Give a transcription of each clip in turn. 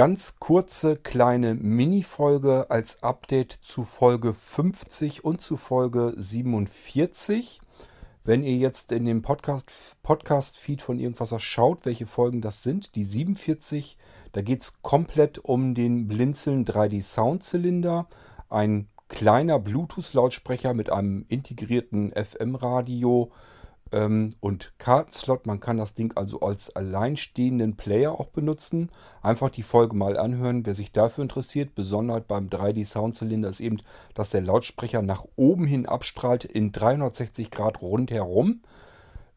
Ganz kurze kleine Mini-Folge als Update zu Folge 50 und zu Folge 47. Wenn ihr jetzt in dem Podcast-Feed Podcast von Irgendwas schaut, welche Folgen das sind, die 47, da geht es komplett um den Blinzeln 3D Soundzylinder, ein kleiner Bluetooth-Lautsprecher mit einem integrierten FM-Radio und Kartenslot. Man kann das Ding also als alleinstehenden Player auch benutzen. Einfach die Folge mal anhören, wer sich dafür interessiert. Besonders beim 3D Soundzylinder ist eben, dass der Lautsprecher nach oben hin abstrahlt in 360 Grad rundherum.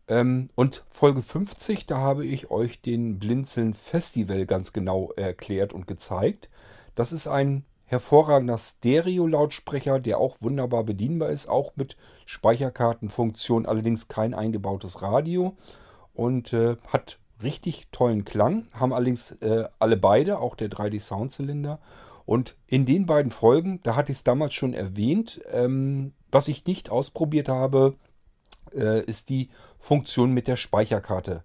Ähm, und Folge 50, da habe ich euch den Blinzeln Festival ganz genau erklärt und gezeigt. Das ist ein hervorragender Stereo-Lautsprecher, der auch wunderbar bedienbar ist, auch mit Speicherkartenfunktion, allerdings kein eingebautes Radio und äh, hat richtig tollen Klang, haben allerdings äh, alle beide, auch der 3D Soundzylinder. Und in den beiden Folgen, da hatte ich es damals schon erwähnt, ähm, was ich nicht ausprobiert habe, äh, ist die Funktion mit der Speicherkarte.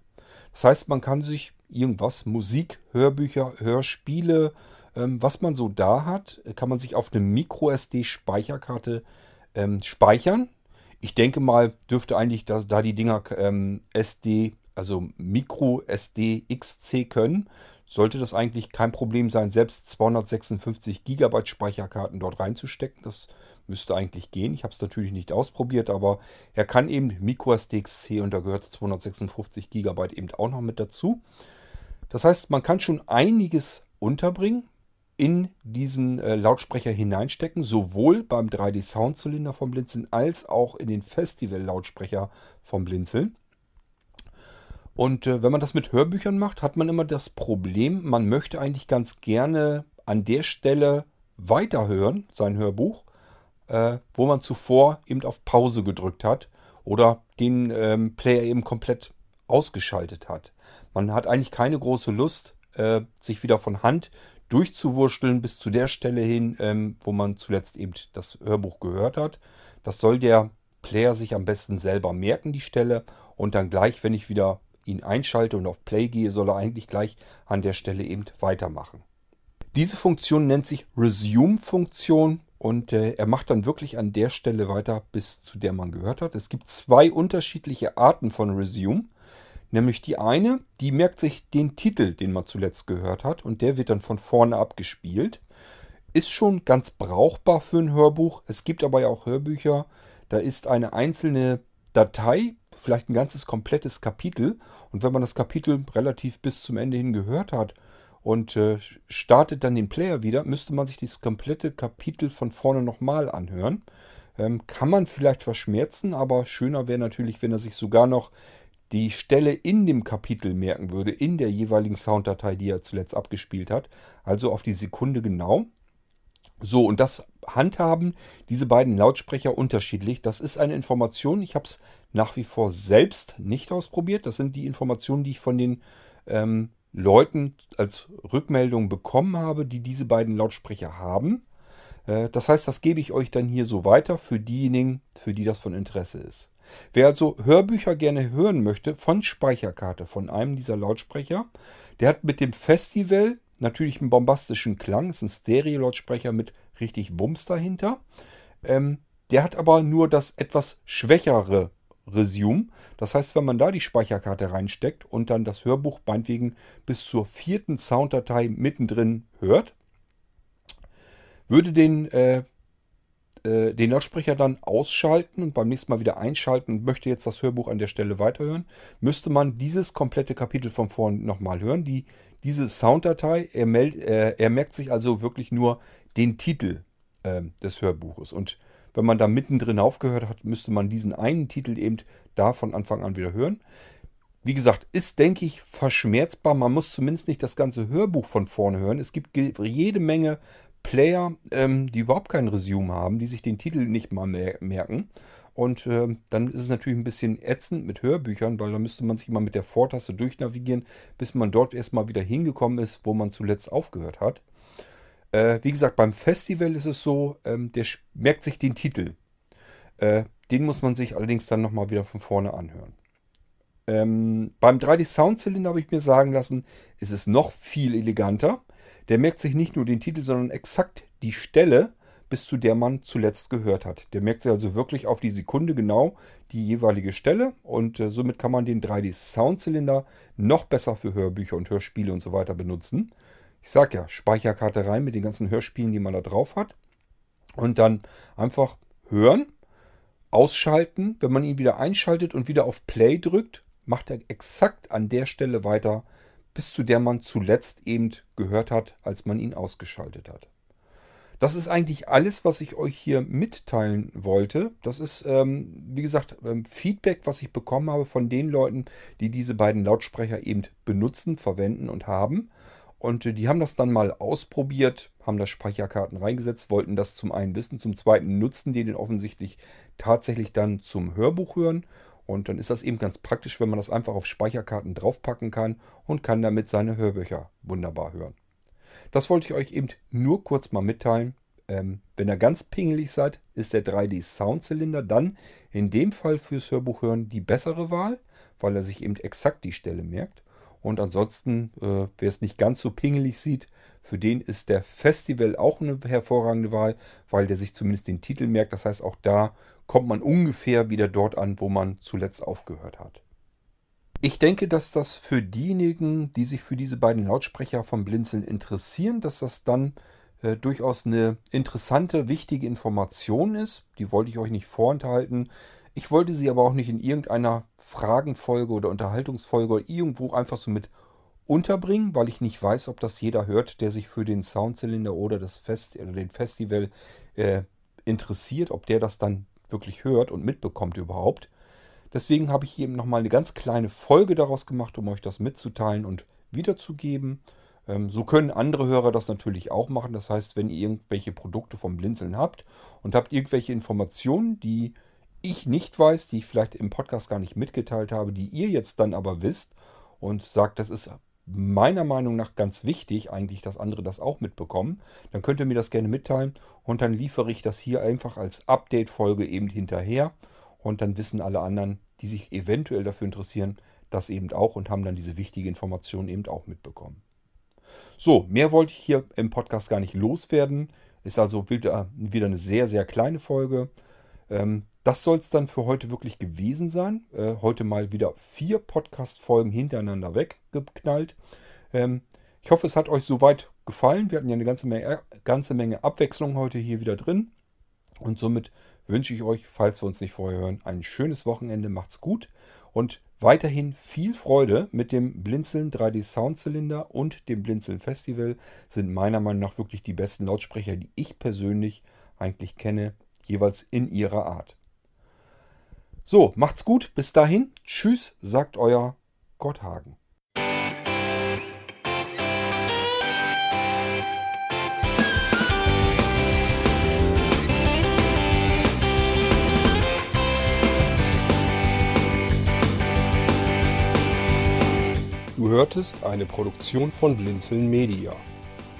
Das heißt, man kann sich irgendwas, Musik, Hörbücher, Hörspiele, was man so da hat, kann man sich auf eine MicroSD-Speicherkarte ähm, speichern. Ich denke mal, dürfte eigentlich da, da die Dinger ähm, SD, also MicroSD XC können, sollte das eigentlich kein Problem sein, selbst 256 GB Speicherkarten dort reinzustecken. Das müsste eigentlich gehen. Ich habe es natürlich nicht ausprobiert, aber er kann eben MicroSD XC und da gehört 256 GB eben auch noch mit dazu. Das heißt, man kann schon einiges unterbringen in diesen äh, Lautsprecher hineinstecken, sowohl beim 3D Soundzylinder vom Blinzeln als auch in den Festival Lautsprecher vom Blinzeln. Und äh, wenn man das mit Hörbüchern macht, hat man immer das Problem, man möchte eigentlich ganz gerne an der Stelle weiterhören, sein Hörbuch, äh, wo man zuvor eben auf Pause gedrückt hat oder den ähm, Player eben komplett ausgeschaltet hat. Man hat eigentlich keine große Lust, äh, sich wieder von Hand durchzuwurschteln bis zu der Stelle hin, ähm, wo man zuletzt eben das Hörbuch gehört hat. Das soll der Player sich am besten selber merken, die Stelle. Und dann gleich, wenn ich wieder ihn einschalte und auf Play gehe, soll er eigentlich gleich an der Stelle eben weitermachen. Diese Funktion nennt sich Resume-Funktion und äh, er macht dann wirklich an der Stelle weiter, bis zu der man gehört hat. Es gibt zwei unterschiedliche Arten von Resume. Nämlich die eine, die merkt sich den Titel, den man zuletzt gehört hat, und der wird dann von vorne abgespielt. Ist schon ganz brauchbar für ein Hörbuch. Es gibt aber ja auch Hörbücher, da ist eine einzelne Datei, vielleicht ein ganzes komplettes Kapitel. Und wenn man das Kapitel relativ bis zum Ende hin gehört hat und äh, startet dann den Player wieder, müsste man sich das komplette Kapitel von vorne nochmal anhören. Ähm, kann man vielleicht verschmerzen, aber schöner wäre natürlich, wenn er sich sogar noch die Stelle in dem Kapitel merken würde, in der jeweiligen Sounddatei, die er zuletzt abgespielt hat. Also auf die Sekunde genau. So, und das handhaben diese beiden Lautsprecher unterschiedlich. Das ist eine Information, ich habe es nach wie vor selbst nicht ausprobiert. Das sind die Informationen, die ich von den ähm, Leuten als Rückmeldung bekommen habe, die diese beiden Lautsprecher haben. Äh, das heißt, das gebe ich euch dann hier so weiter für diejenigen, für die das von Interesse ist. Wer also Hörbücher gerne hören möchte von Speicherkarte, von einem dieser Lautsprecher, der hat mit dem Festival natürlich einen bombastischen Klang, ist ein Stereo-Lautsprecher mit richtig Bums dahinter. Ähm, der hat aber nur das etwas schwächere Resume. Das heißt, wenn man da die Speicherkarte reinsteckt und dann das Hörbuch meinetwegen bis zur vierten Sounddatei mittendrin hört, würde den äh, äh, den Lautsprecher dann ausschalten und beim nächsten Mal wieder einschalten und möchte jetzt das Hörbuch an der Stelle weiterhören, müsste man dieses komplette Kapitel von vorn nochmal hören. Die, diese Sounddatei, er, meld, äh, er, merkt sich also wirklich nur den Titel äh, des Hörbuches. Und wenn man da mittendrin aufgehört hat, müsste man diesen einen Titel eben da von Anfang an wieder hören. Wie gesagt, ist, denke ich, verschmerzbar. Man muss zumindest nicht das ganze Hörbuch von vorne hören. Es gibt jede Menge Player, ähm, die überhaupt kein Resume haben, die sich den Titel nicht mal mer merken. Und äh, dann ist es natürlich ein bisschen ätzend mit Hörbüchern, weil da müsste man sich mal mit der Vortaste durchnavigieren, bis man dort erstmal wieder hingekommen ist, wo man zuletzt aufgehört hat. Äh, wie gesagt, beim Festival ist es so, ähm, der merkt sich den Titel. Äh, den muss man sich allerdings dann nochmal wieder von vorne anhören. Ähm, beim 3D Soundzylinder habe ich mir sagen lassen, ist es noch viel eleganter. Der merkt sich nicht nur den Titel, sondern exakt die Stelle, bis zu der man zuletzt gehört hat. Der merkt sich also wirklich auf die Sekunde genau die jeweilige Stelle und äh, somit kann man den 3D Soundzylinder noch besser für Hörbücher und Hörspiele und so weiter benutzen. Ich sage ja, Speicherkarte rein mit den ganzen Hörspielen, die man da drauf hat und dann einfach hören, ausschalten. Wenn man ihn wieder einschaltet und wieder auf Play drückt, macht er exakt an der Stelle weiter, bis zu der man zuletzt eben gehört hat, als man ihn ausgeschaltet hat. Das ist eigentlich alles, was ich euch hier mitteilen wollte. Das ist, ähm, wie gesagt, ähm, Feedback, was ich bekommen habe von den Leuten, die diese beiden Lautsprecher eben benutzen, verwenden und haben. Und äh, die haben das dann mal ausprobiert, haben da Speicherkarten reingesetzt, wollten das zum einen wissen, zum zweiten nutzen die den offensichtlich tatsächlich dann zum Hörbuch hören. Und dann ist das eben ganz praktisch, wenn man das einfach auf Speicherkarten draufpacken kann und kann damit seine Hörbücher wunderbar hören. Das wollte ich euch eben nur kurz mal mitteilen. Ähm, wenn ihr ganz pingelig seid, ist der 3D Soundzylinder dann in dem Fall fürs Hörbuch hören die bessere Wahl, weil er sich eben exakt die Stelle merkt. Und ansonsten, äh, wer es nicht ganz so pingelig sieht, für den ist der Festival auch eine hervorragende Wahl, weil der sich zumindest den Titel merkt. Das heißt, auch da kommt man ungefähr wieder dort an, wo man zuletzt aufgehört hat. Ich denke, dass das für diejenigen, die sich für diese beiden Lautsprecher vom Blinzeln interessieren, dass das dann äh, durchaus eine interessante, wichtige Information ist. Die wollte ich euch nicht vorenthalten. Ich wollte sie aber auch nicht in irgendeiner Fragenfolge oder Unterhaltungsfolge oder irgendwo einfach so mit unterbringen, weil ich nicht weiß, ob das jeder hört, der sich für den Soundzylinder oder das Fest oder den Festival äh, interessiert, ob der das dann wirklich hört und mitbekommt überhaupt. Deswegen habe ich eben nochmal eine ganz kleine Folge daraus gemacht, um euch das mitzuteilen und wiederzugeben. Ähm, so können andere Hörer das natürlich auch machen. Das heißt, wenn ihr irgendwelche Produkte vom Blinzeln habt und habt irgendwelche Informationen, die ich nicht weiß, die ich vielleicht im Podcast gar nicht mitgeteilt habe, die ihr jetzt dann aber wisst und sagt, das ist meiner Meinung nach ganz wichtig, eigentlich, dass andere das auch mitbekommen, dann könnt ihr mir das gerne mitteilen und dann liefere ich das hier einfach als Update-Folge eben hinterher und dann wissen alle anderen, die sich eventuell dafür interessieren, das eben auch und haben dann diese wichtige Information eben auch mitbekommen. So, mehr wollte ich hier im Podcast gar nicht loswerden. Ist also wieder eine sehr, sehr kleine Folge. Ähm, das soll es dann für heute wirklich gewesen sein. Äh, heute mal wieder vier Podcast-Folgen hintereinander weggeknallt. Ähm, ich hoffe, es hat euch soweit gefallen. Wir hatten ja eine ganze Menge, ganze Menge Abwechslung heute hier wieder drin. Und somit wünsche ich euch, falls wir uns nicht vorher hören, ein schönes Wochenende. Macht's gut und weiterhin viel Freude mit dem Blinzeln 3D Soundzylinder und dem Blinzeln Festival. Sind meiner Meinung nach wirklich die besten Lautsprecher, die ich persönlich eigentlich kenne, jeweils in ihrer Art. So, macht's gut. Bis dahin. Tschüss, sagt euer Gotthagen. Du hörtest eine Produktion von Blinzeln Media.